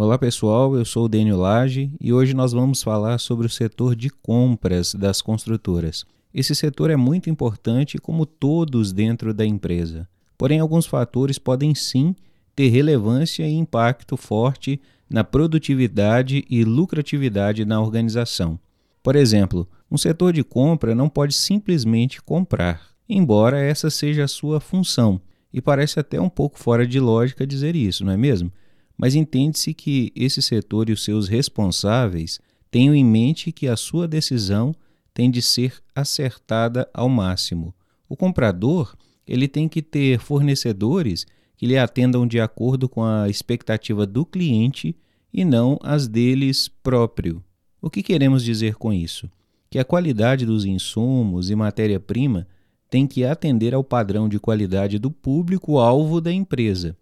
Olá pessoal, eu sou o Dênio Lage e hoje nós vamos falar sobre o setor de compras das construtoras. Esse setor é muito importante, como todos dentro da empresa. Porém, alguns fatores podem sim ter relevância e impacto forte na produtividade e lucratividade na organização. Por exemplo, um setor de compra não pode simplesmente comprar, embora essa seja a sua função. E parece até um pouco fora de lógica dizer isso, não é mesmo? Mas entende-se que esse setor e os seus responsáveis tenham em mente que a sua decisão tem de ser acertada ao máximo. O comprador ele tem que ter fornecedores que lhe atendam de acordo com a expectativa do cliente e não as deles próprio. O que queremos dizer com isso? Que a qualidade dos insumos e matéria-prima tem que atender ao padrão de qualidade do público-alvo da empresa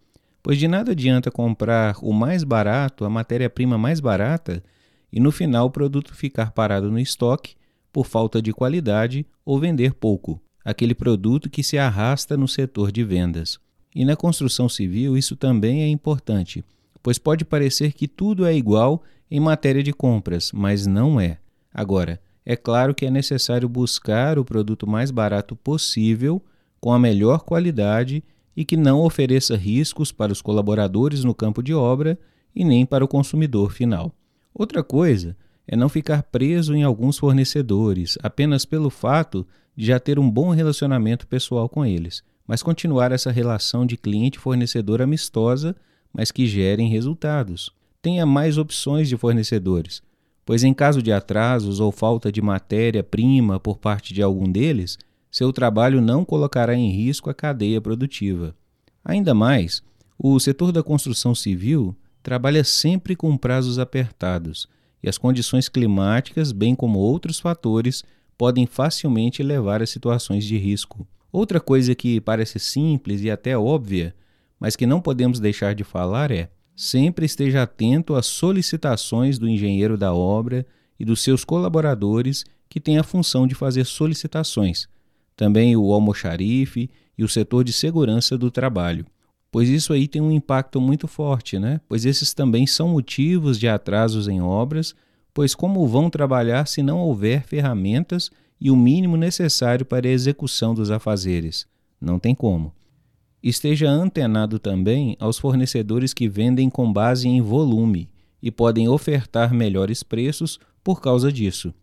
pois de nada adianta comprar o mais barato, a matéria-prima mais barata, e no final o produto ficar parado no estoque por falta de qualidade ou vender pouco, aquele produto que se arrasta no setor de vendas. E na construção civil isso também é importante, pois pode parecer que tudo é igual em matéria de compras, mas não é. Agora, é claro que é necessário buscar o produto mais barato possível, com a melhor qualidade e que não ofereça riscos para os colaboradores no campo de obra e nem para o consumidor final. Outra coisa é não ficar preso em alguns fornecedores apenas pelo fato de já ter um bom relacionamento pessoal com eles, mas continuar essa relação de cliente-fornecedor amistosa, mas que gerem resultados. Tenha mais opções de fornecedores, pois em caso de atrasos ou falta de matéria-prima por parte de algum deles, seu trabalho não colocará em risco a cadeia produtiva. Ainda mais, o setor da construção civil trabalha sempre com prazos apertados e as condições climáticas, bem como outros fatores, podem facilmente levar a situações de risco. Outra coisa que parece simples e até óbvia, mas que não podemos deixar de falar é: sempre esteja atento às solicitações do engenheiro da obra e dos seus colaboradores que têm a função de fazer solicitações, também o almoxarife e o setor de segurança do trabalho. Pois isso aí tem um impacto muito forte, né? Pois esses também são motivos de atrasos em obras, pois como vão trabalhar se não houver ferramentas e o mínimo necessário para a execução dos afazeres? Não tem como. Esteja antenado também aos fornecedores que vendem com base em volume e podem ofertar melhores preços por causa disso.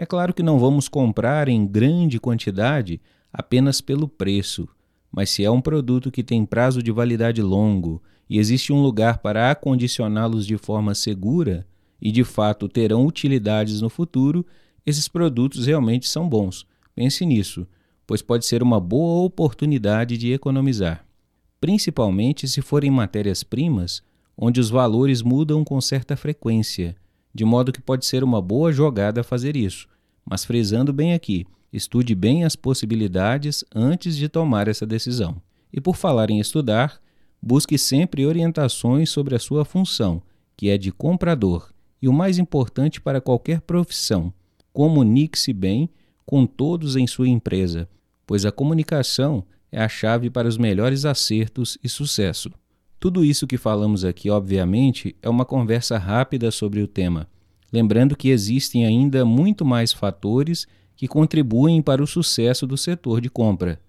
É claro que não vamos comprar em grande quantidade apenas pelo preço, mas se é um produto que tem prazo de validade longo e existe um lugar para acondicioná-los de forma segura e de fato terão utilidades no futuro, esses produtos realmente são bons. Pense nisso, pois pode ser uma boa oportunidade de economizar, principalmente se forem matérias-primas onde os valores mudam com certa frequência de modo que pode ser uma boa jogada fazer isso. Mas frisando bem aqui, estude bem as possibilidades antes de tomar essa decisão. E por falar em estudar, busque sempre orientações sobre a sua função, que é de comprador, e o mais importante para qualquer profissão, comunique-se bem com todos em sua empresa, pois a comunicação é a chave para os melhores acertos e sucesso. Tudo isso que falamos aqui, obviamente, é uma conversa rápida sobre o tema, lembrando que existem ainda muito mais fatores que contribuem para o sucesso do setor de compra.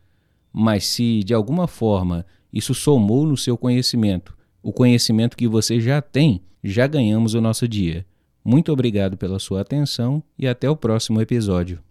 Mas se, de alguma forma, isso somou no seu conhecimento, o conhecimento que você já tem, já ganhamos o nosso dia. Muito obrigado pela sua atenção e até o próximo episódio.